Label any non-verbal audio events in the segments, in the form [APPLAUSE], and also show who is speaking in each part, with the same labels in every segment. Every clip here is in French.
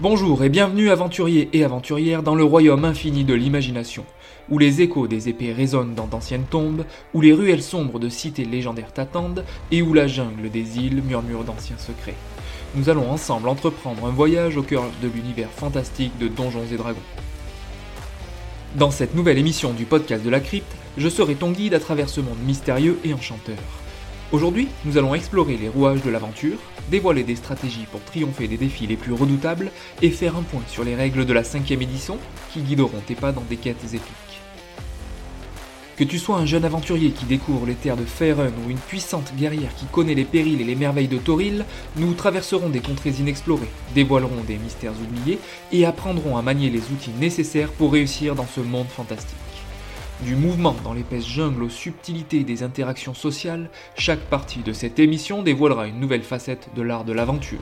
Speaker 1: Bonjour et bienvenue aventuriers et aventurières dans le royaume infini de l'imagination, où les échos des épées résonnent dans d'anciennes tombes, où les ruelles sombres de cités légendaires t'attendent, et où la jungle des îles murmure d'anciens secrets. Nous allons ensemble entreprendre un voyage au cœur de l'univers fantastique de Donjons et Dragons. Dans cette nouvelle émission du podcast de la crypte, je serai ton guide à travers ce monde mystérieux et enchanteur. Aujourd'hui, nous allons explorer les rouages de l'aventure, dévoiler des stratégies pour triompher des défis les plus redoutables et faire un point sur les règles de la cinquième édition qui guideront tes pas dans des quêtes épiques. Que tu sois un jeune aventurier qui découvre les terres de Faerun ou une puissante guerrière qui connaît les périls et les merveilles de Toril, nous traverserons des contrées inexplorées, dévoilerons des mystères oubliés et apprendrons à manier les outils nécessaires pour réussir dans ce monde fantastique. Du mouvement dans l'épaisse jungle aux subtilités des interactions sociales, chaque partie de cette émission dévoilera une nouvelle facette de l'art de l'aventure.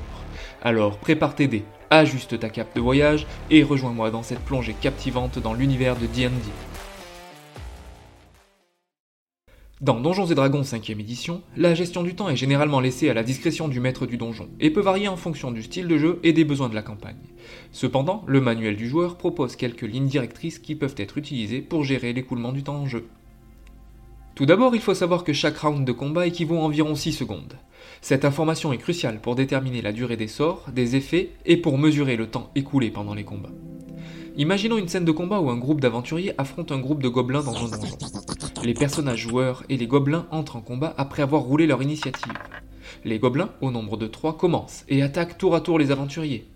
Speaker 1: Alors prépare tes dés, ajuste ta cape de voyage et rejoins-moi dans cette plongée captivante dans l'univers de D&D. Dans Donjons et Dragons 5ème édition, la gestion du temps est généralement laissée à la discrétion du maître du donjon et peut varier en fonction du style de jeu et des besoins de la campagne. Cependant, le manuel du joueur propose quelques lignes directrices qui peuvent être utilisées pour gérer l'écoulement du temps en jeu. Tout d'abord, il faut savoir que chaque round de combat équivaut à environ 6 secondes. Cette information est cruciale pour déterminer la durée des sorts, des effets et pour mesurer le temps écoulé pendant les combats. Imaginons une scène de combat où un groupe d'aventuriers affronte un groupe de gobelins dans un donjon. Les personnages joueurs et les gobelins entrent en combat après avoir roulé leur initiative. Les gobelins, au nombre de 3, commencent et attaquent tour à tour les aventuriers.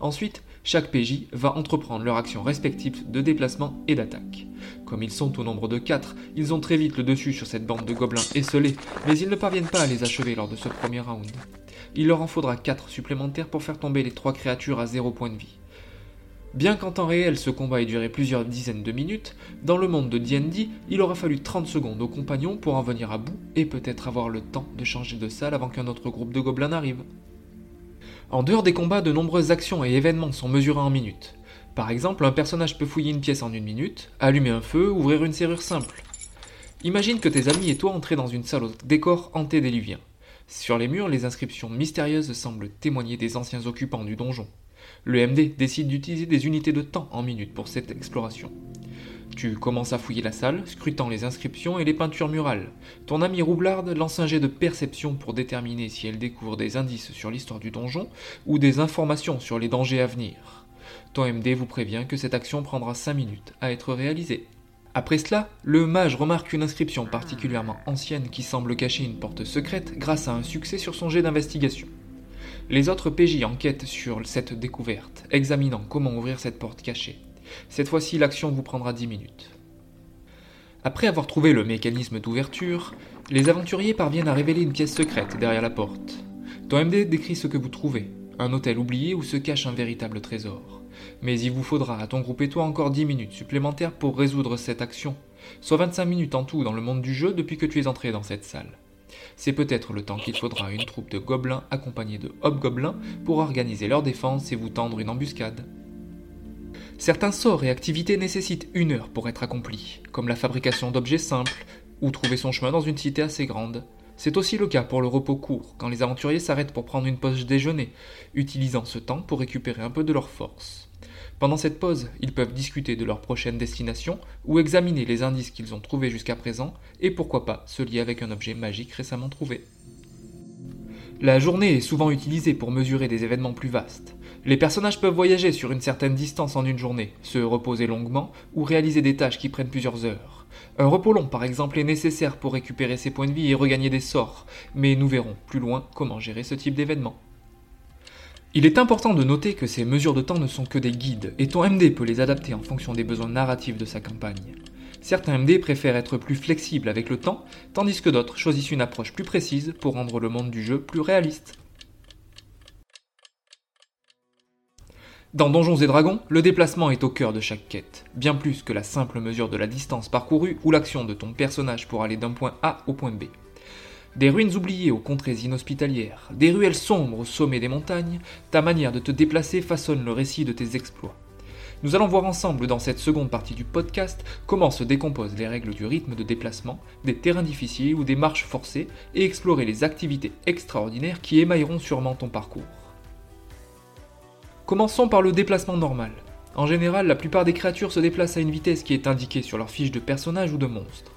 Speaker 1: Ensuite, chaque PJ va entreprendre leur action respective de déplacement et d'attaque. Comme ils sont au nombre de 4, ils ont très vite le dessus sur cette bande de gobelins esselés, mais ils ne parviennent pas à les achever lors de ce premier round. Il leur en faudra 4 supplémentaires pour faire tomber les 3 créatures à 0 point de vie. Bien qu'en temps réel ce combat ait duré plusieurs dizaines de minutes, dans le monde de D&D, il aura fallu 30 secondes aux compagnons pour en venir à bout et peut-être avoir le temps de changer de salle avant qu'un autre groupe de gobelins n'arrive. En dehors des combats, de nombreuses actions et événements sont mesurés en minutes. Par exemple, un personnage peut fouiller une pièce en une minute, allumer un feu, ouvrir une serrure simple. Imagine que tes amis et toi entrez dans une salle au décor antédéluvien. Sur les murs, les inscriptions mystérieuses semblent témoigner des anciens occupants du donjon. Le MD décide d'utiliser des unités de temps en minutes pour cette exploration. Tu commences à fouiller la salle, scrutant les inscriptions et les peintures murales. Ton ami Roublard lance un jet de perception pour déterminer si elle découvre des indices sur l'histoire du donjon ou des informations sur les dangers à venir. Ton MD vous prévient que cette action prendra 5 minutes à être réalisée. Après cela, le mage remarque une inscription particulièrement ancienne qui semble cacher une porte secrète grâce à un succès sur son jet d'investigation. Les autres PJ enquêtent sur cette découverte, examinant comment ouvrir cette porte cachée. Cette fois-ci, l'action vous prendra 10 minutes. Après avoir trouvé le mécanisme d'ouverture, les aventuriers parviennent à révéler une pièce secrète derrière la porte. Ton MD décrit ce que vous trouvez, un hôtel oublié où se cache un véritable trésor. Mais il vous faudra à ton groupe et toi encore 10 minutes supplémentaires pour résoudre cette action, soit 25 minutes en tout dans le monde du jeu depuis que tu es entré dans cette salle. C'est peut-être le temps qu'il faudra à une troupe de gobelins accompagnés de hobgoblins pour organiser leur défense et vous tendre une embuscade. Certains sorts et activités nécessitent une heure pour être accomplis, comme la fabrication d'objets simples ou trouver son chemin dans une cité assez grande. C'est aussi le cas pour le repos court, quand les aventuriers s'arrêtent pour prendre une pause déjeuner, utilisant ce temps pour récupérer un peu de leur force. Pendant cette pause, ils peuvent discuter de leur prochaine destination ou examiner les indices qu'ils ont trouvés jusqu'à présent et pourquoi pas se lier avec un objet magique récemment trouvé. La journée est souvent utilisée pour mesurer des événements plus vastes. Les personnages peuvent voyager sur une certaine distance en une journée, se reposer longuement ou réaliser des tâches qui prennent plusieurs heures. Un repos long par exemple est nécessaire pour récupérer ses points de vie et regagner des sorts, mais nous verrons plus loin comment gérer ce type d'événement. Il est important de noter que ces mesures de temps ne sont que des guides, et ton MD peut les adapter en fonction des besoins narratifs de sa campagne. Certains MD préfèrent être plus flexibles avec le temps, tandis que d'autres choisissent une approche plus précise pour rendre le monde du jeu plus réaliste. Dans Donjons et Dragons, le déplacement est au cœur de chaque quête, bien plus que la simple mesure de la distance parcourue ou l'action de ton personnage pour aller d'un point A au point B. Des ruines oubliées aux contrées inhospitalières, des ruelles sombres au sommet des montagnes, ta manière de te déplacer façonne le récit de tes exploits. Nous allons voir ensemble dans cette seconde partie du podcast comment se décomposent les règles du rythme de déplacement, des terrains difficiles ou des marches forcées et explorer les activités extraordinaires qui émailleront sûrement ton parcours. Commençons par le déplacement normal. En général, la plupart des créatures se déplacent à une vitesse qui est indiquée sur leur fiche de personnage ou de monstre.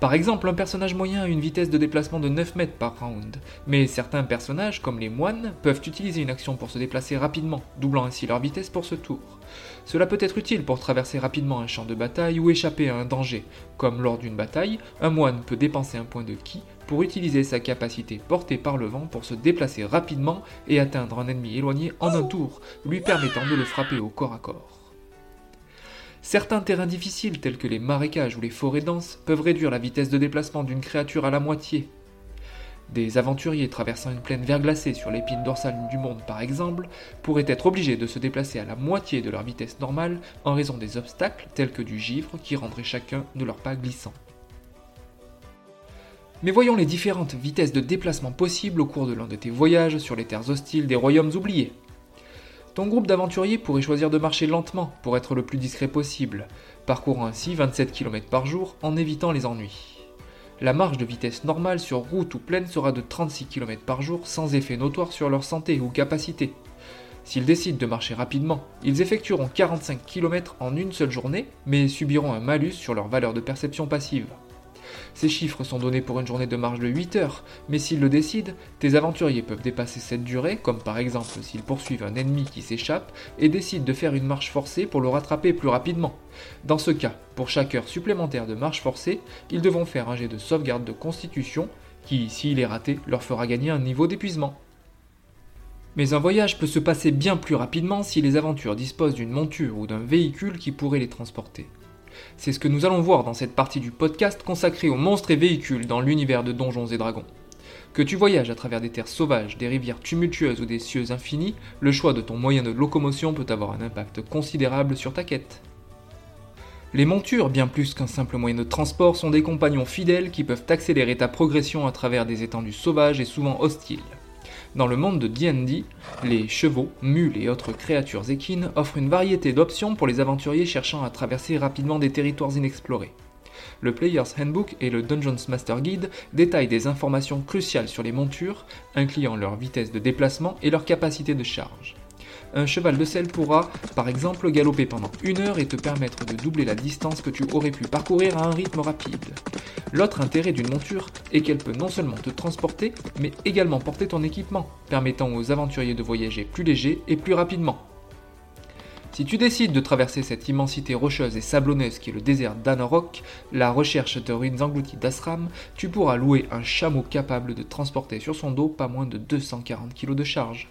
Speaker 1: Par exemple, un personnage moyen a une vitesse de déplacement de 9 mètres par round, mais certains personnages, comme les moines, peuvent utiliser une action pour se déplacer rapidement, doublant ainsi leur vitesse pour ce tour. Cela peut être utile pour traverser rapidement un champ de bataille ou échapper à un danger, comme lors d'une bataille, un moine peut dépenser un point de ki pour utiliser sa capacité portée par le vent pour se déplacer rapidement et atteindre un ennemi éloigné en un tour, lui permettant de le frapper au corps à corps. Certains terrains difficiles tels que les marécages ou les forêts denses peuvent réduire la vitesse de déplacement d'une créature à la moitié. Des aventuriers traversant une plaine verglacée sur l'épine dorsale du monde par exemple pourraient être obligés de se déplacer à la moitié de leur vitesse normale en raison des obstacles tels que du givre qui rendrait chacun de leurs pas glissants. Mais voyons les différentes vitesses de déplacement possibles au cours de l'un de tes voyages sur les terres hostiles des royaumes oubliés. Ton groupe d'aventuriers pourrait choisir de marcher lentement pour être le plus discret possible, parcourant ainsi 27 km par jour en évitant les ennuis. La marge de vitesse normale sur route ou plaine sera de 36 km par jour sans effet notoire sur leur santé ou capacité. S'ils décident de marcher rapidement, ils effectueront 45 km en une seule journée, mais subiront un malus sur leur valeur de perception passive. Ces chiffres sont donnés pour une journée de marche de 8 heures, mais s'ils le décident, tes aventuriers peuvent dépasser cette durée, comme par exemple s'ils poursuivent un ennemi qui s'échappe et décident de faire une marche forcée pour le rattraper plus rapidement. Dans ce cas, pour chaque heure supplémentaire de marche forcée, ils devront faire un jet de sauvegarde de constitution qui, s'il est raté, leur fera gagner un niveau d'épuisement. Mais un voyage peut se passer bien plus rapidement si les aventures disposent d'une monture ou d'un véhicule qui pourrait les transporter. C'est ce que nous allons voir dans cette partie du podcast consacrée aux monstres et véhicules dans l'univers de Donjons et Dragons. Que tu voyages à travers des terres sauvages, des rivières tumultueuses ou des cieux infinis, le choix de ton moyen de locomotion peut avoir un impact considérable sur ta quête. Les montures, bien plus qu'un simple moyen de transport, sont des compagnons fidèles qui peuvent accélérer ta progression à travers des étendues sauvages et souvent hostiles. Dans le monde de D&D, les chevaux, mules et autres créatures équines offrent une variété d'options pour les aventuriers cherchant à traverser rapidement des territoires inexplorés. Le Player's Handbook et le Dungeons Master Guide détaillent des informations cruciales sur les montures, incluant leur vitesse de déplacement et leur capacité de charge un cheval de sel pourra, par exemple, galoper pendant une heure et te permettre de doubler la distance que tu aurais pu parcourir à un rythme rapide. L'autre intérêt d'une monture est qu'elle peut non seulement te transporter, mais également porter ton équipement, permettant aux aventuriers de voyager plus léger et plus rapidement. Si tu décides de traverser cette immensité rocheuse et sablonneuse qui est le désert d'Anarok, la recherche de ruines englouties d'Asram, tu pourras louer un chameau capable de transporter sur son dos pas moins de 240 kg de charge.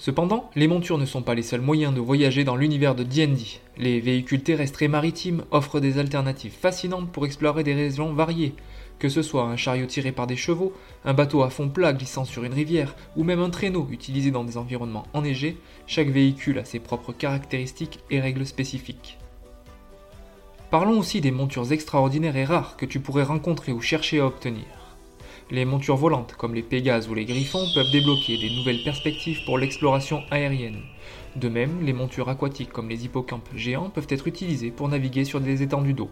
Speaker 1: Cependant, les montures ne sont pas les seuls moyens de voyager dans l'univers de D&D. Les véhicules terrestres et maritimes offrent des alternatives fascinantes pour explorer des régions variées, que ce soit un chariot tiré par des chevaux, un bateau à fond plat glissant sur une rivière, ou même un traîneau utilisé dans des environnements enneigés, chaque véhicule a ses propres caractéristiques et règles spécifiques. Parlons aussi des montures extraordinaires et rares que tu pourrais rencontrer ou chercher à obtenir. Les montures volantes comme les Pégases ou les Griffons peuvent débloquer des nouvelles perspectives pour l'exploration aérienne. De même, les montures aquatiques comme les hippocampes géants peuvent être utilisées pour naviguer sur des étendues d'eau.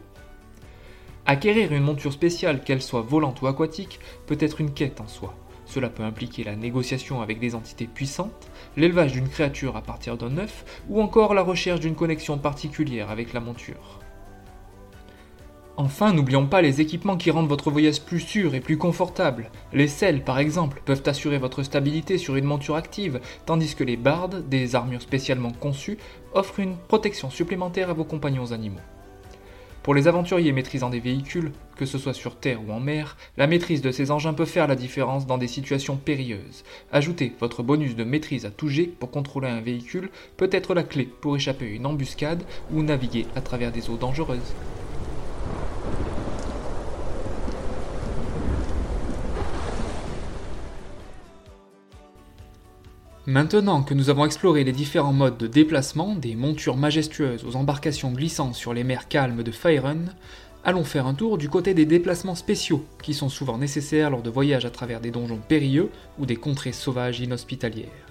Speaker 1: Acquérir une monture spéciale, qu'elle soit volante ou aquatique, peut être une quête en soi. Cela peut impliquer la négociation avec des entités puissantes, l'élevage d'une créature à partir d'un œuf, ou encore la recherche d'une connexion particulière avec la monture. Enfin, n'oublions pas les équipements qui rendent votre voyage plus sûr et plus confortable. Les selles, par exemple, peuvent assurer votre stabilité sur une monture active, tandis que les bardes, des armures spécialement conçues, offrent une protection supplémentaire à vos compagnons animaux. Pour les aventuriers maîtrisant des véhicules, que ce soit sur terre ou en mer, la maîtrise de ces engins peut faire la différence dans des situations périlleuses. Ajoutez votre bonus de maîtrise à tout jet pour contrôler un véhicule peut être la clé pour échapper à une embuscade ou naviguer à travers des eaux dangereuses. Maintenant que nous avons exploré les différents modes de déplacement, des montures majestueuses aux embarcations glissant sur les mers calmes de Faerun, allons faire un tour du côté des déplacements spéciaux, qui sont souvent nécessaires lors de voyages à travers des donjons périlleux ou des contrées sauvages inhospitalières.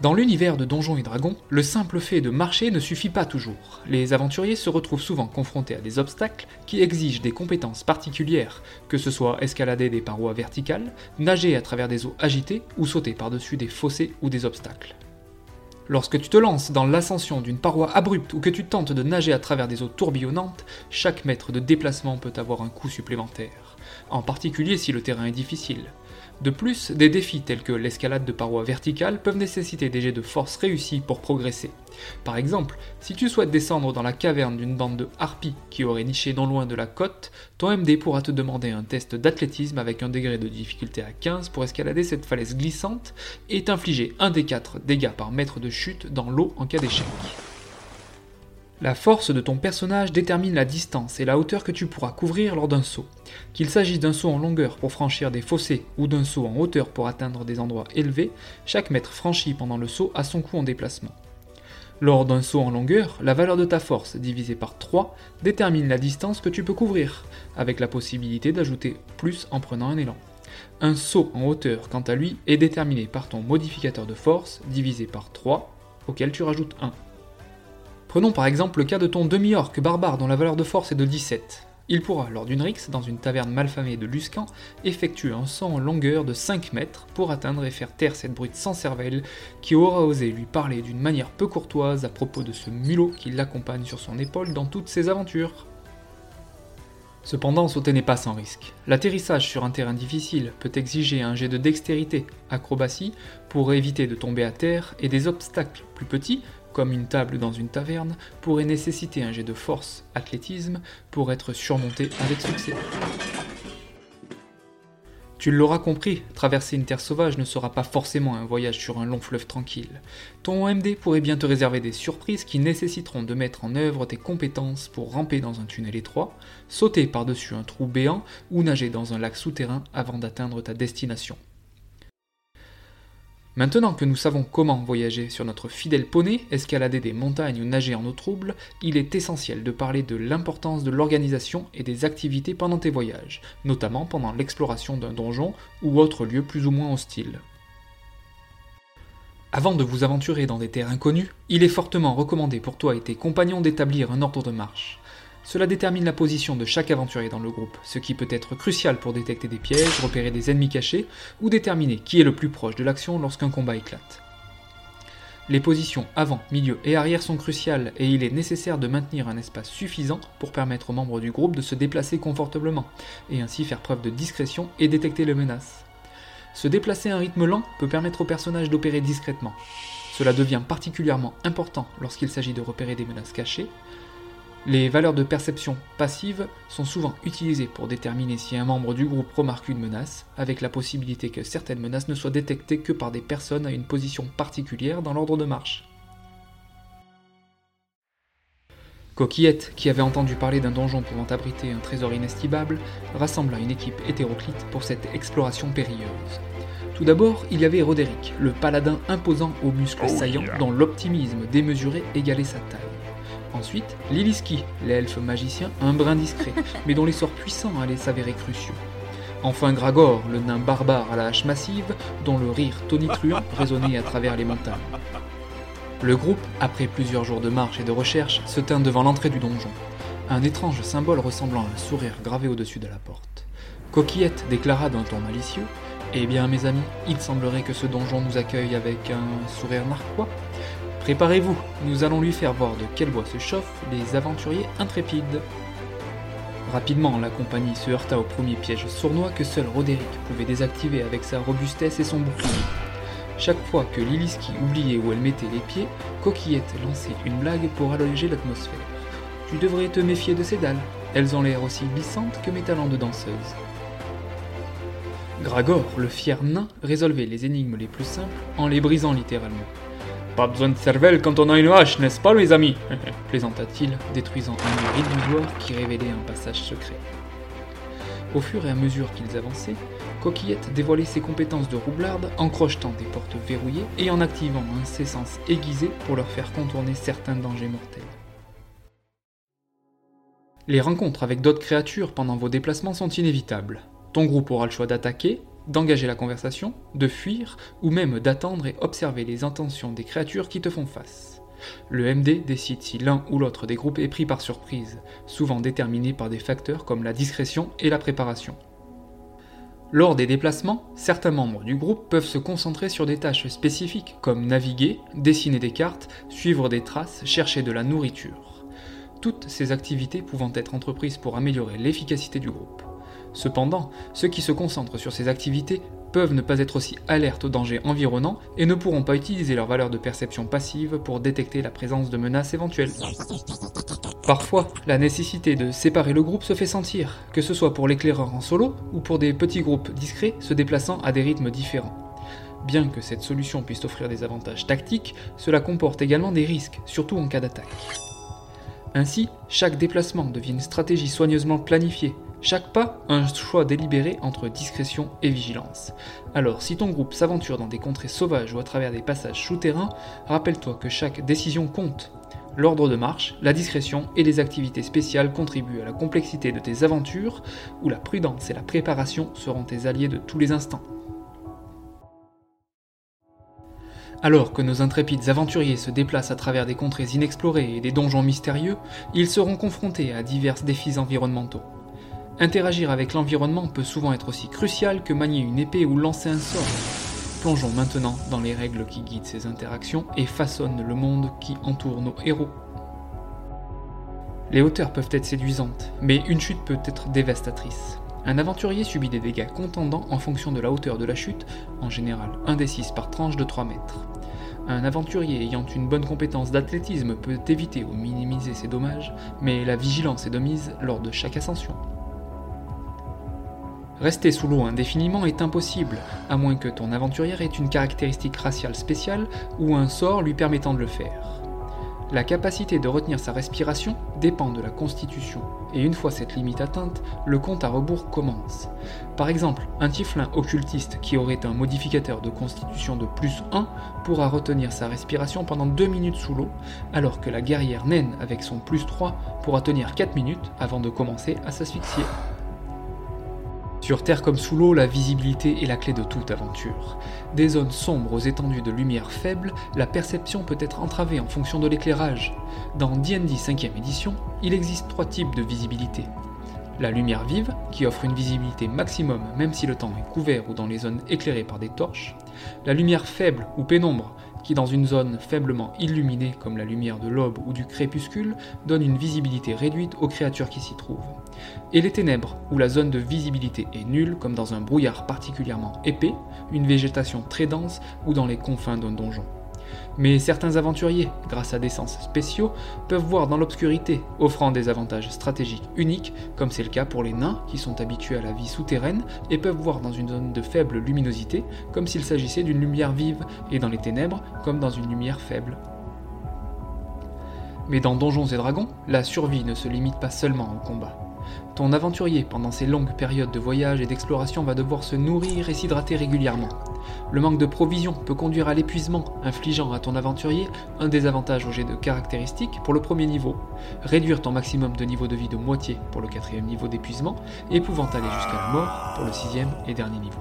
Speaker 1: Dans l'univers de Donjons et Dragons, le simple fait de marcher ne suffit pas toujours. Les aventuriers se retrouvent souvent confrontés à des obstacles qui exigent des compétences particulières, que ce soit escalader des parois verticales, nager à travers des eaux agitées ou sauter par-dessus des fossés ou des obstacles. Lorsque tu te lances dans l'ascension d'une paroi abrupte ou que tu tentes de nager à travers des eaux tourbillonnantes, chaque mètre de déplacement peut avoir un coût supplémentaire, en particulier si le terrain est difficile. De plus, des défis tels que l'escalade de parois verticales peuvent nécessiter des jets de force réussis pour progresser. Par exemple, si tu souhaites descendre dans la caverne d'une bande de harpies qui aurait niché non loin de la côte, ton MD pourra te demander un test d'athlétisme avec un degré de difficulté à 15 pour escalader cette falaise glissante et t'infliger un des 4 dégâts par mètre de chute dans l'eau en cas d'échec. La force de ton personnage détermine la distance et la hauteur que tu pourras couvrir lors d'un saut. Qu'il s'agisse d'un saut en longueur pour franchir des fossés ou d'un saut en hauteur pour atteindre des endroits élevés, chaque mètre franchi pendant le saut a son coût en déplacement. Lors d'un saut en longueur, la valeur de ta force divisée par 3 détermine la distance que tu peux couvrir, avec la possibilité d'ajouter plus en prenant un élan. Un saut en hauteur, quant à lui, est déterminé par ton modificateur de force divisé par 3, auquel tu rajoutes 1. Prenons par exemple le cas de ton demi-orc barbare dont la valeur de force est de 17. Il pourra, lors d'une rixe dans une taverne malfamée de Luscan, effectuer un saut en longueur de 5 mètres pour atteindre et faire taire cette brute sans cervelle qui aura osé lui parler d'une manière peu courtoise à propos de ce mulot qui l'accompagne sur son épaule dans toutes ses aventures. Cependant, sauter n'est pas sans risque. L'atterrissage sur un terrain difficile peut exiger un jet de dextérité, acrobatie, pour éviter de tomber à terre, et des obstacles plus petits comme une table dans une taverne, pourrait nécessiter un jet de force, athlétisme, pour être surmonté avec succès. Tu l'auras compris, traverser une terre sauvage ne sera pas forcément un voyage sur un long fleuve tranquille. Ton MD pourrait bien te réserver des surprises qui nécessiteront de mettre en œuvre tes compétences pour ramper dans un tunnel étroit, sauter par-dessus un trou béant ou nager dans un lac souterrain avant d'atteindre ta destination. Maintenant que nous savons comment voyager sur notre fidèle poney, escalader des montagnes ou nager en eau trouble, il est essentiel de parler de l'importance de l'organisation et des activités pendant tes voyages, notamment pendant l'exploration d'un donjon ou autre lieu plus ou moins hostile. Avant de vous aventurer dans des terres inconnues, il est fortement recommandé pour toi et tes compagnons d'établir un ordre de marche. Cela détermine la position de chaque aventurier dans le groupe, ce qui peut être crucial pour détecter des pièges, repérer des ennemis cachés ou déterminer qui est le plus proche de l'action lorsqu'un combat éclate. Les positions avant, milieu et arrière sont cruciales et il est nécessaire de maintenir un espace suffisant pour permettre aux membres du groupe de se déplacer confortablement et ainsi faire preuve de discrétion et détecter les menaces. Se déplacer à un rythme lent peut permettre au personnage d'opérer discrètement. Cela devient particulièrement important lorsqu'il s'agit de repérer des menaces cachées, les valeurs de perception passive sont souvent utilisées pour déterminer si un membre du groupe remarque une menace, avec la possibilité que certaines menaces ne soient détectées que par des personnes à une position particulière dans l'ordre de marche. Coquillette, qui avait entendu parler d'un donjon pouvant abriter un trésor inestimable, rassembla une équipe hétéroclite pour cette exploration périlleuse. Tout d'abord, il y avait Roderick, le paladin imposant aux muscles oh saillants dont l'optimisme démesuré égalait sa taille. Ensuite, Liliski, l'elfe magicien, un brin discret, [LAUGHS] mais dont les sorts puissants allaient s'avérer cruciaux. Enfin Gragor, le nain barbare à la hache massive, dont le rire tonitruant [LAUGHS] résonnait à travers les montagnes. Le groupe, après plusieurs jours de marche et de recherche, se tint devant l'entrée du donjon. Un étrange symbole ressemblant à un sourire gravé au-dessus de la porte. Coquillette déclara d'un ton malicieux Eh bien, mes amis, il semblerait que ce donjon nous accueille avec un sourire narquois. Préparez-vous, nous allons lui faire voir de quel bois se chauffent les aventuriers intrépides. Rapidement, la compagnie se heurta au premier piège sournois que seul Roderick pouvait désactiver avec sa robustesse et son bouclier. Chaque fois que Liliski oubliait où elle mettait les pieds, Coquillette lançait une blague pour alléger l'atmosphère. Tu devrais te méfier de ces dalles, elles ont l'air aussi glissantes que mes talents de danseuse. Gragor, le fier nain, résolvait les énigmes les plus simples en les brisant littéralement. Pas besoin de cervelle quand on a une hache, n'est-ce pas, mes amis [LAUGHS] plaisanta-t-il, détruisant un mur illusoire qui révélait un passage secret. Au fur et à mesure qu'ils avançaient, Coquillette dévoilait ses compétences de roublarde en crochetant des portes verrouillées et en activant un sens aiguisé pour leur faire contourner certains dangers mortels. Les rencontres avec d'autres créatures pendant vos déplacements sont inévitables. Ton groupe aura le choix d'attaquer, d'engager la conversation, de fuir, ou même d'attendre et observer les intentions des créatures qui te font face. Le MD décide si l'un ou l'autre des groupes est pris par surprise, souvent déterminé par des facteurs comme la discrétion et la préparation. Lors des déplacements, certains membres du groupe peuvent se concentrer sur des tâches spécifiques comme naviguer, dessiner des cartes, suivre des traces, chercher de la nourriture. Toutes ces activités pouvant être entreprises pour améliorer l'efficacité du groupe. Cependant, ceux qui se concentrent sur ces activités peuvent ne pas être aussi alertes aux dangers environnants et ne pourront pas utiliser leur valeur de perception passive pour détecter la présence de menaces éventuelles. Parfois, la nécessité de séparer le groupe se fait sentir, que ce soit pour l'éclaireur en solo ou pour des petits groupes discrets se déplaçant à des rythmes différents. Bien que cette solution puisse offrir des avantages tactiques, cela comporte également des risques, surtout en cas d'attaque. Ainsi, chaque déplacement devient une stratégie soigneusement planifiée, chaque pas, un choix délibéré entre discrétion et vigilance. Alors, si ton groupe s'aventure dans des contrées sauvages ou à travers des passages souterrains, rappelle-toi que chaque décision compte. L'ordre de marche, la discrétion et les activités spéciales contribuent à la complexité de tes aventures, où la prudence et la préparation seront tes alliés de tous les instants. Alors que nos intrépides aventuriers se déplacent à travers des contrées inexplorées et des donjons mystérieux, ils seront confrontés à divers défis environnementaux. Interagir avec l'environnement peut souvent être aussi crucial que manier une épée ou lancer un sort. Plongeons maintenant dans les règles qui guident ces interactions et façonnent le monde qui entoure nos héros. Les hauteurs peuvent être séduisantes, mais une chute peut être dévastatrice. Un aventurier subit des dégâts contendants en fonction de la hauteur de la chute, en général 1 des 6 par tranche de 3 mètres. Un aventurier ayant une bonne compétence d'athlétisme peut éviter ou minimiser ces dommages, mais la vigilance est de mise lors de chaque ascension. Rester sous l'eau indéfiniment est impossible, à moins que ton aventurière ait une caractéristique raciale spéciale ou un sort lui permettant de le faire. La capacité de retenir sa respiration dépend de la constitution, et une fois cette limite atteinte, le compte à rebours commence. Par exemple, un tiflin occultiste qui aurait un modificateur de constitution de plus 1 pourra retenir sa respiration pendant 2 minutes sous l'eau, alors que la guerrière naine avec son plus 3 pourra tenir 4 minutes avant de commencer à s'asphyxier. Sur Terre comme sous l'eau, la visibilité est la clé de toute aventure. Des zones sombres aux étendues de lumière faible, la perception peut être entravée en fonction de l'éclairage. Dans D&D 5ème édition, il existe trois types de visibilité. La lumière vive, qui offre une visibilité maximum même si le temps est couvert ou dans les zones éclairées par des torches. La lumière faible ou pénombre, qui dans une zone faiblement illuminée comme la lumière de l'aube ou du crépuscule donne une visibilité réduite aux créatures qui s'y trouvent. Et les ténèbres, où la zone de visibilité est nulle comme dans un brouillard particulièrement épais, une végétation très dense ou dans les confins d'un donjon. Mais certains aventuriers, grâce à des sens spéciaux, peuvent voir dans l'obscurité, offrant des avantages stratégiques uniques, comme c'est le cas pour les nains qui sont habitués à la vie souterraine et peuvent voir dans une zone de faible luminosité, comme s'il s'agissait d'une lumière vive, et dans les ténèbres, comme dans une lumière faible. Mais dans Donjons et Dragons, la survie ne se limite pas seulement au combat. Ton aventurier, pendant ces longues périodes de voyage et d'exploration, va devoir se nourrir et s'hydrater régulièrement. Le manque de provisions peut conduire à l'épuisement, infligeant à ton aventurier un désavantage au jet de caractéristiques pour le premier niveau, réduire ton maximum de niveau de vie de moitié pour le quatrième niveau d'épuisement, et pouvant aller jusqu'à la mort pour le sixième et dernier niveau.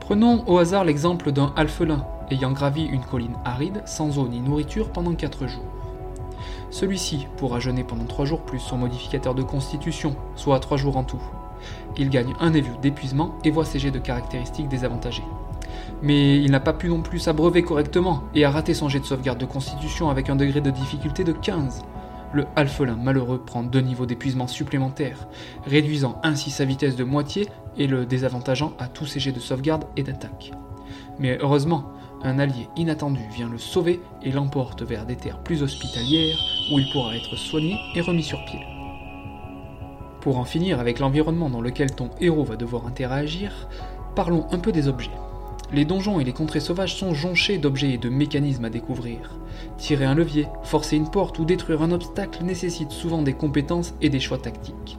Speaker 1: Prenons au hasard l'exemple d'un alphelin ayant gravi une colline aride sans eau ni nourriture pendant 4 jours. Celui-ci pourra jeûner pendant 3 jours plus son modificateur de constitution, soit 3 jours en tout. Il gagne un évu d'épuisement et voit ses jets de caractéristiques désavantagés. Mais il n'a pas pu non plus s'abreuver correctement et a raté son jet de sauvegarde de constitution avec un degré de difficulté de 15. Le alphelin malheureux prend deux niveaux d'épuisement supplémentaires, réduisant ainsi sa vitesse de moitié et le désavantageant à tous ses jets de sauvegarde et d'attaque. Mais heureusement, un allié inattendu vient le sauver et l'emporte vers des terres plus hospitalières où il pourra être soigné et remis sur pied. Pour en finir avec l'environnement dans lequel ton héros va devoir interagir, parlons un peu des objets. Les donjons et les contrées sauvages sont jonchés d'objets et de mécanismes à découvrir. Tirer un levier, forcer une porte ou détruire un obstacle nécessite souvent des compétences et des choix tactiques.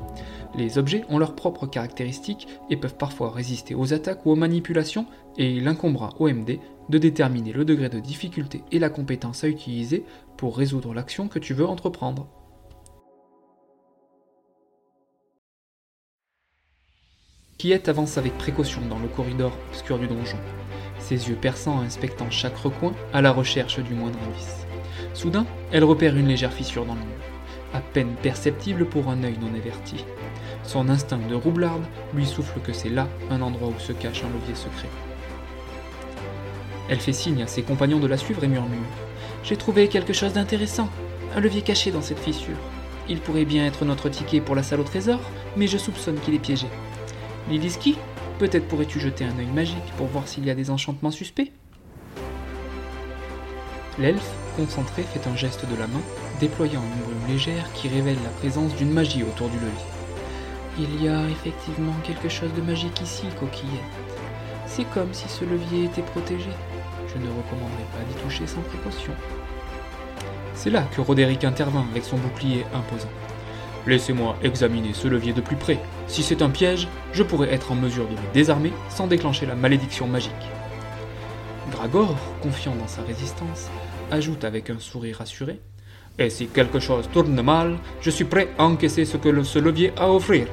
Speaker 1: Les objets ont leurs propres caractéristiques et peuvent parfois résister aux attaques ou aux manipulations, et il incombera au MD de déterminer le degré de difficulté et la compétence à utiliser pour résoudre l'action que tu veux entreprendre. Coquillette avance avec précaution dans le corridor obscur du donjon, ses yeux perçants inspectant chaque recoin à la recherche du moindre indice. Soudain, elle repère une légère fissure dans le mur, à peine perceptible pour un œil non averti. Son instinct de roublarde lui souffle que c'est là un endroit où se cache un levier secret. Elle fait signe à ses compagnons de la suivre et murmure J'ai trouvé quelque chose d'intéressant, un levier caché dans cette fissure. Il pourrait bien être notre ticket pour la salle au trésor, mais je soupçonne qu'il est piégé. Liliski, peut-être pourrais-tu jeter un œil magique pour voir s'il y a des enchantements suspects? L'elfe, concentré, fait un geste de la main, déployant une brume légère qui révèle la présence d'une magie autour du levier. Il y a effectivement quelque chose de magique ici, coquillette. C'est comme si ce levier était protégé. Je ne recommanderais pas d'y toucher sans précaution. C'est là que Roderick intervint avec son bouclier imposant. Laissez-moi examiner ce levier de plus près. Si c'est un piège, je pourrais être en mesure de le désarmer sans déclencher la malédiction magique. Gragor, confiant dans sa résistance, ajoute avec un sourire assuré Et si quelque chose tourne mal, je suis prêt à encaisser ce que ce levier a à offrir.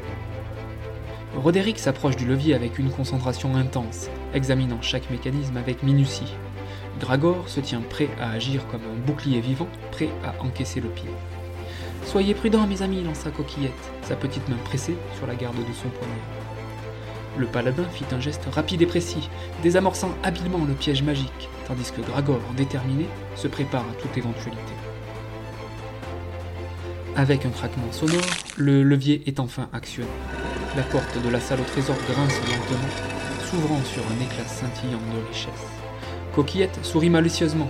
Speaker 1: Roderick s'approche du levier avec une concentration intense, examinant chaque mécanisme avec minutie. Gragor se tient prêt à agir comme un bouclier vivant, prêt à encaisser le pied. Soyez prudents, mes amis, lança Coquillette, sa petite main pressée sur la garde de son poignet. Le paladin fit un geste rapide et précis, désamorçant habilement le piège magique, tandis que Gragor, déterminé, se prépare à toute éventualité. Avec un craquement sonore, le levier est enfin actionné. La porte de la salle au trésor grince lentement, s'ouvrant sur un éclat scintillant de richesse. Coquillette sourit malicieusement.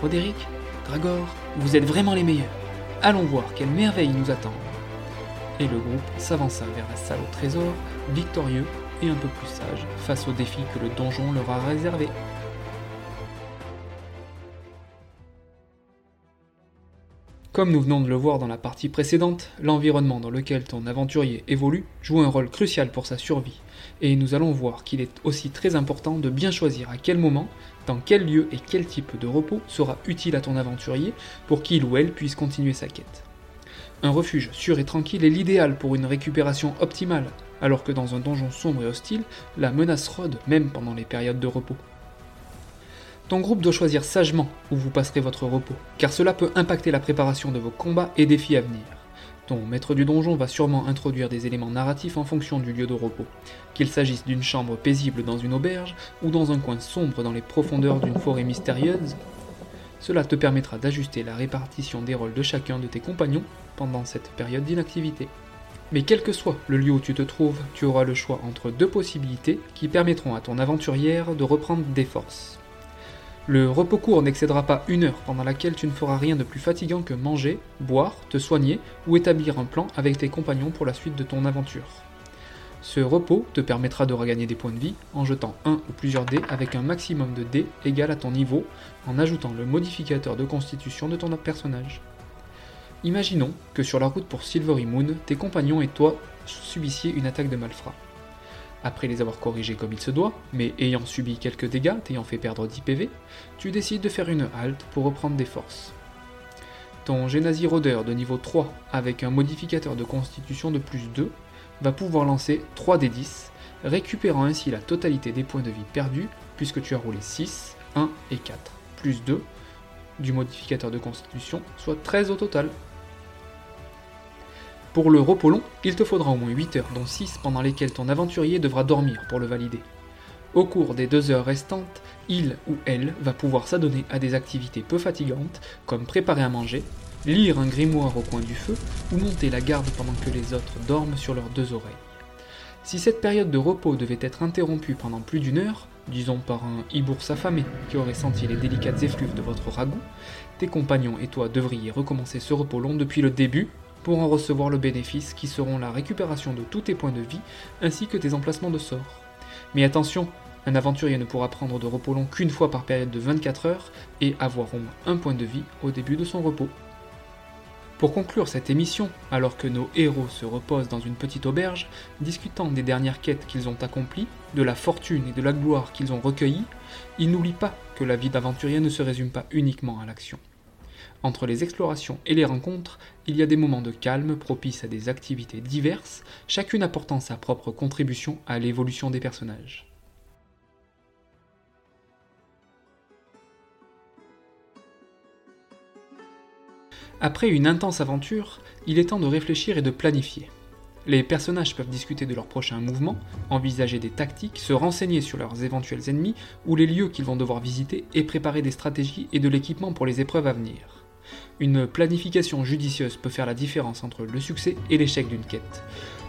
Speaker 1: Roderick, Gragor, vous êtes vraiment les meilleurs. Allons voir quelle merveille nous attend. Et le groupe s'avança vers la salle au trésor, victorieux et un peu plus sage face au défi que le donjon leur a réservé. Comme nous venons de le voir dans la partie précédente, l'environnement dans lequel ton aventurier évolue joue un rôle crucial pour sa survie, et nous allons voir qu'il est aussi très important de bien choisir à quel moment, dans quel lieu et quel type de repos sera utile à ton aventurier pour qu'il ou elle puisse continuer sa quête. Un refuge sûr et tranquille est l'idéal pour une récupération optimale, alors que dans un donjon sombre et hostile, la menace rôde même pendant les périodes de repos. Ton groupe doit choisir sagement où vous passerez votre repos, car cela peut impacter la préparation de vos combats et défis à venir. Ton maître du donjon va sûrement introduire des éléments narratifs en fonction du lieu de repos, qu'il s'agisse d'une chambre paisible dans une auberge ou dans un coin sombre dans les profondeurs d'une forêt mystérieuse. Cela te permettra d'ajuster la répartition des rôles de chacun de tes compagnons pendant cette période d'inactivité. Mais quel que soit le lieu où tu te trouves, tu auras le choix entre deux possibilités qui permettront à ton aventurière de reprendre des forces. Le repos court n'excédera pas une heure pendant laquelle tu ne feras rien de plus fatigant que manger, boire, te soigner ou établir un plan avec tes compagnons pour la suite de ton aventure. Ce repos te permettra de regagner des points de vie en jetant un ou plusieurs dés avec un maximum de dés égal à ton niveau en ajoutant le modificateur de constitution de ton personnage. Imaginons que sur la route pour Silvery Moon, tes compagnons et toi subissiez une attaque de malfrats. Après les avoir corrigés comme il se doit, mais ayant subi quelques dégâts, t'ayant fait perdre 10 PV, tu décides de faire une halte pour reprendre des forces. Ton Genasi Rôdeur de niveau 3 avec un modificateur de constitution de plus 2 va pouvoir lancer 3 d 10, récupérant ainsi la totalité des points de vie perdus puisque tu as roulé 6, 1 et 4, plus 2 du modificateur de constitution, soit 13 au total. Pour le repos long, il te faudra au moins 8 heures, dont 6 pendant lesquelles ton aventurier devra dormir pour le valider. Au cours des 2 heures restantes, il ou elle va pouvoir s'adonner à des activités peu fatigantes, comme préparer à manger, lire un grimoire au coin du feu, ou monter la garde pendant que les autres dorment sur leurs deux oreilles. Si cette période de repos devait être interrompue pendant plus d'une heure, disons par un hibours affamé qui aurait senti les délicates effluves de votre ragoût, tes compagnons et toi devriez recommencer ce repos long depuis le début pour en recevoir le bénéfice qui seront la récupération de tous tes points de vie ainsi que tes emplacements de sort. Mais attention, un aventurier ne pourra prendre de repos long qu'une fois par période de 24 heures et avoir au moins un point de vie au début de son repos. Pour conclure cette émission, alors que nos héros se reposent dans une petite auberge, discutant des dernières quêtes qu'ils ont accomplies, de la fortune et de la gloire qu'ils ont recueillies, ils n'oublient pas que la vie d'aventurier ne se résume pas uniquement à l'action. Entre les explorations et les rencontres, il y a des moments de calme propices à des activités diverses, chacune apportant sa propre contribution à l'évolution des personnages. Après une intense aventure, il est temps de réfléchir et de planifier. Les personnages peuvent discuter de leurs prochains mouvements, envisager des tactiques, se renseigner sur leurs éventuels ennemis ou les lieux qu'ils vont devoir visiter et préparer des stratégies et de l'équipement pour les épreuves à venir. Une planification judicieuse peut faire la différence entre le succès et l'échec d'une quête.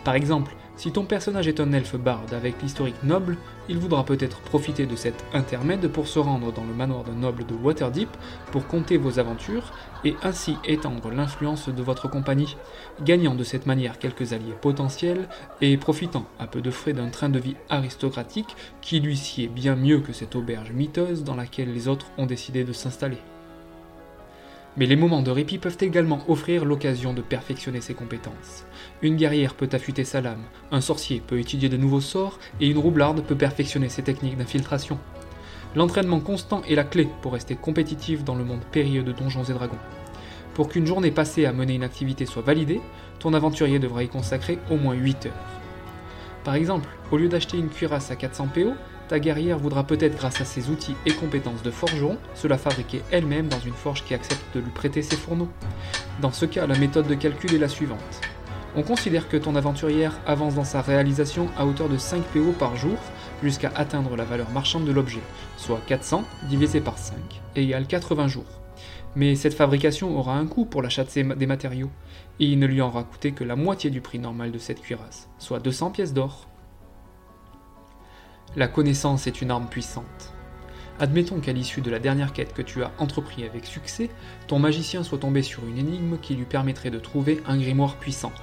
Speaker 1: Par exemple, si ton personnage est un elfe barde avec l'historique noble, il voudra peut-être profiter de cet intermède pour se rendre dans le manoir de noble de Waterdeep pour compter vos aventures et ainsi étendre l'influence de votre compagnie, gagnant de cette manière quelques alliés potentiels et profitant à peu de frais d'un train de vie aristocratique qui lui sied bien mieux que cette auberge miteuse dans laquelle les autres ont décidé de s'installer. Mais les moments de répit peuvent également offrir l'occasion de perfectionner ses compétences. Une guerrière peut affûter sa lame, un sorcier peut étudier de nouveaux sorts, et une roublarde peut perfectionner ses techniques d'infiltration. L'entraînement constant est la clé pour rester compétitif dans le monde périlleux de donjons et dragons. Pour qu'une journée passée à mener une activité soit validée, ton aventurier devra y consacrer au moins 8 heures. Par exemple, au lieu d'acheter une cuirasse à 400 PO, ta guerrière voudra peut-être, grâce à ses outils et compétences de forgeron, se la fabriquer elle-même dans une forge qui accepte de lui prêter ses fourneaux. Dans ce cas, la méthode de calcul est la suivante. On considère que ton aventurière avance dans sa réalisation à hauteur de 5 PO par jour jusqu'à atteindre la valeur marchande de l'objet, soit 400 divisé par 5, égale 80 jours. Mais cette fabrication aura un coût pour l'achat des matériaux, et il ne lui en aura coûté que la moitié du prix normal de cette cuirasse, soit 200 pièces d'or. La connaissance est une arme puissante. Admettons qu'à l'issue de la dernière quête que tu as entrepris avec succès, ton magicien soit tombé sur une énigme qui lui permettrait de trouver un grimoire puissant.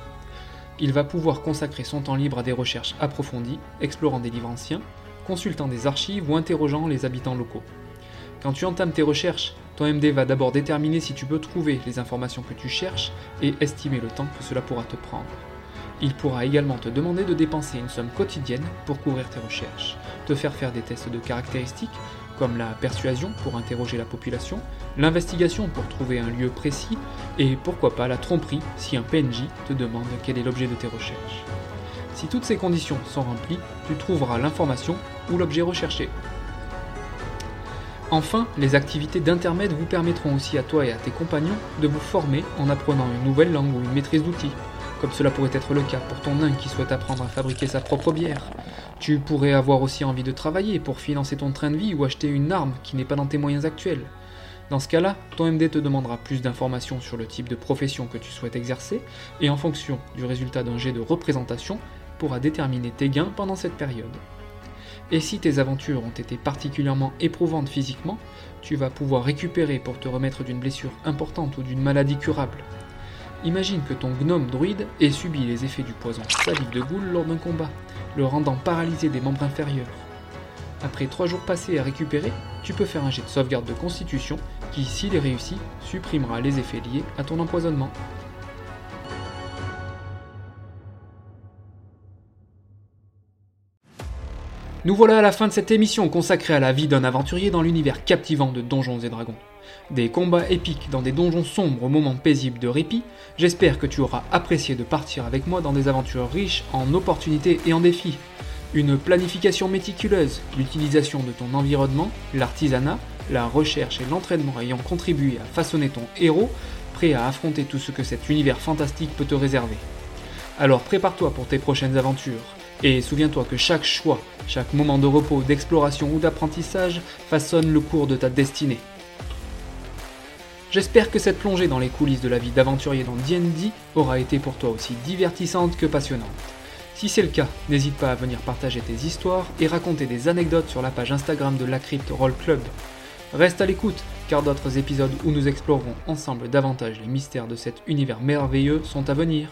Speaker 1: Il va pouvoir consacrer son temps libre à des recherches approfondies, explorant des livres anciens, consultant des archives ou interrogeant les habitants locaux. Quand tu entames tes recherches, ton MD va d'abord déterminer si tu peux trouver les informations que tu cherches et estimer le temps que cela pourra te prendre. Il pourra également te demander de dépenser une somme quotidienne pour couvrir tes recherches, te faire faire des tests de caractéristiques, comme la persuasion pour interroger la population, l'investigation pour trouver un lieu précis, et pourquoi pas la tromperie si un PNJ te demande quel est l'objet de tes recherches. Si toutes ces conditions sont remplies, tu trouveras l'information ou l'objet recherché. Enfin, les activités d'intermède vous permettront aussi à toi et à tes compagnons de vous former en apprenant une nouvelle langue ou une maîtrise d'outils, comme cela pourrait être le cas pour ton nain qui souhaite apprendre à fabriquer sa propre bière. Tu pourrais avoir aussi envie de travailler pour financer ton train de vie ou acheter une arme qui n'est pas dans tes moyens actuels. Dans ce cas-là, ton MD te demandera plus d'informations sur le type de profession que tu souhaites exercer, et en fonction du résultat d'un jet de représentation, pourra déterminer tes gains pendant cette période. Et si tes aventures ont été particulièrement éprouvantes physiquement, tu vas pouvoir récupérer pour te remettre d'une blessure importante ou d'une maladie curable. Imagine que ton gnome druide ait subi les effets du poison salive de goule lors d'un combat, le rendant paralysé des membres inférieurs. Après 3 jours passés à récupérer, tu peux faire un jet de sauvegarde de constitution qui, s'il est réussi, supprimera les effets liés à ton empoisonnement. Nous voilà à la fin de cette émission consacrée à la vie d'un aventurier dans l'univers captivant de Donjons et Dragons des combats épiques dans des donjons sombres aux moments paisibles de répit, j'espère que tu auras apprécié de partir avec moi dans des aventures riches en opportunités et en défis. Une planification méticuleuse, l'utilisation de ton environnement, l'artisanat, la recherche et l'entraînement ayant contribué à façonner ton héros, prêt à affronter tout ce que cet univers fantastique peut te réserver. Alors prépare-toi pour tes prochaines aventures, et souviens-toi que chaque choix, chaque moment de repos, d'exploration ou d'apprentissage façonne le cours de ta destinée. J'espère que cette plongée dans les coulisses de la vie d'aventurier dans D&D aura été pour toi aussi divertissante que passionnante. Si c'est le cas, n'hésite pas à venir partager tes histoires et raconter des anecdotes sur la page Instagram de la Crypt Roll Club. Reste à l'écoute, car d'autres épisodes où nous explorerons ensemble davantage les mystères de cet univers merveilleux sont à venir.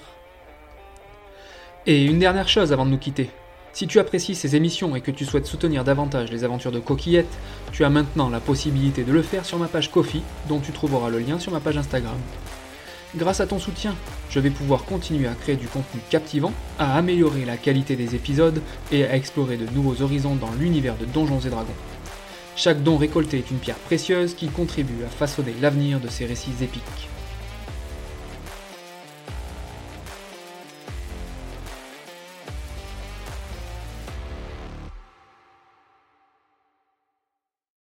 Speaker 1: Et une dernière chose avant de nous quitter. Si tu apprécies ces émissions et que tu souhaites soutenir davantage les aventures de Coquillette, tu as maintenant la possibilité de le faire sur ma page Kofi, dont tu trouveras le lien sur ma page Instagram. Grâce à ton soutien, je vais pouvoir continuer à créer du contenu captivant, à améliorer la qualité des épisodes et à explorer de nouveaux horizons dans l'univers de Donjons et Dragons. Chaque don récolté est une pierre précieuse qui contribue à façonner l'avenir de ces récits épiques.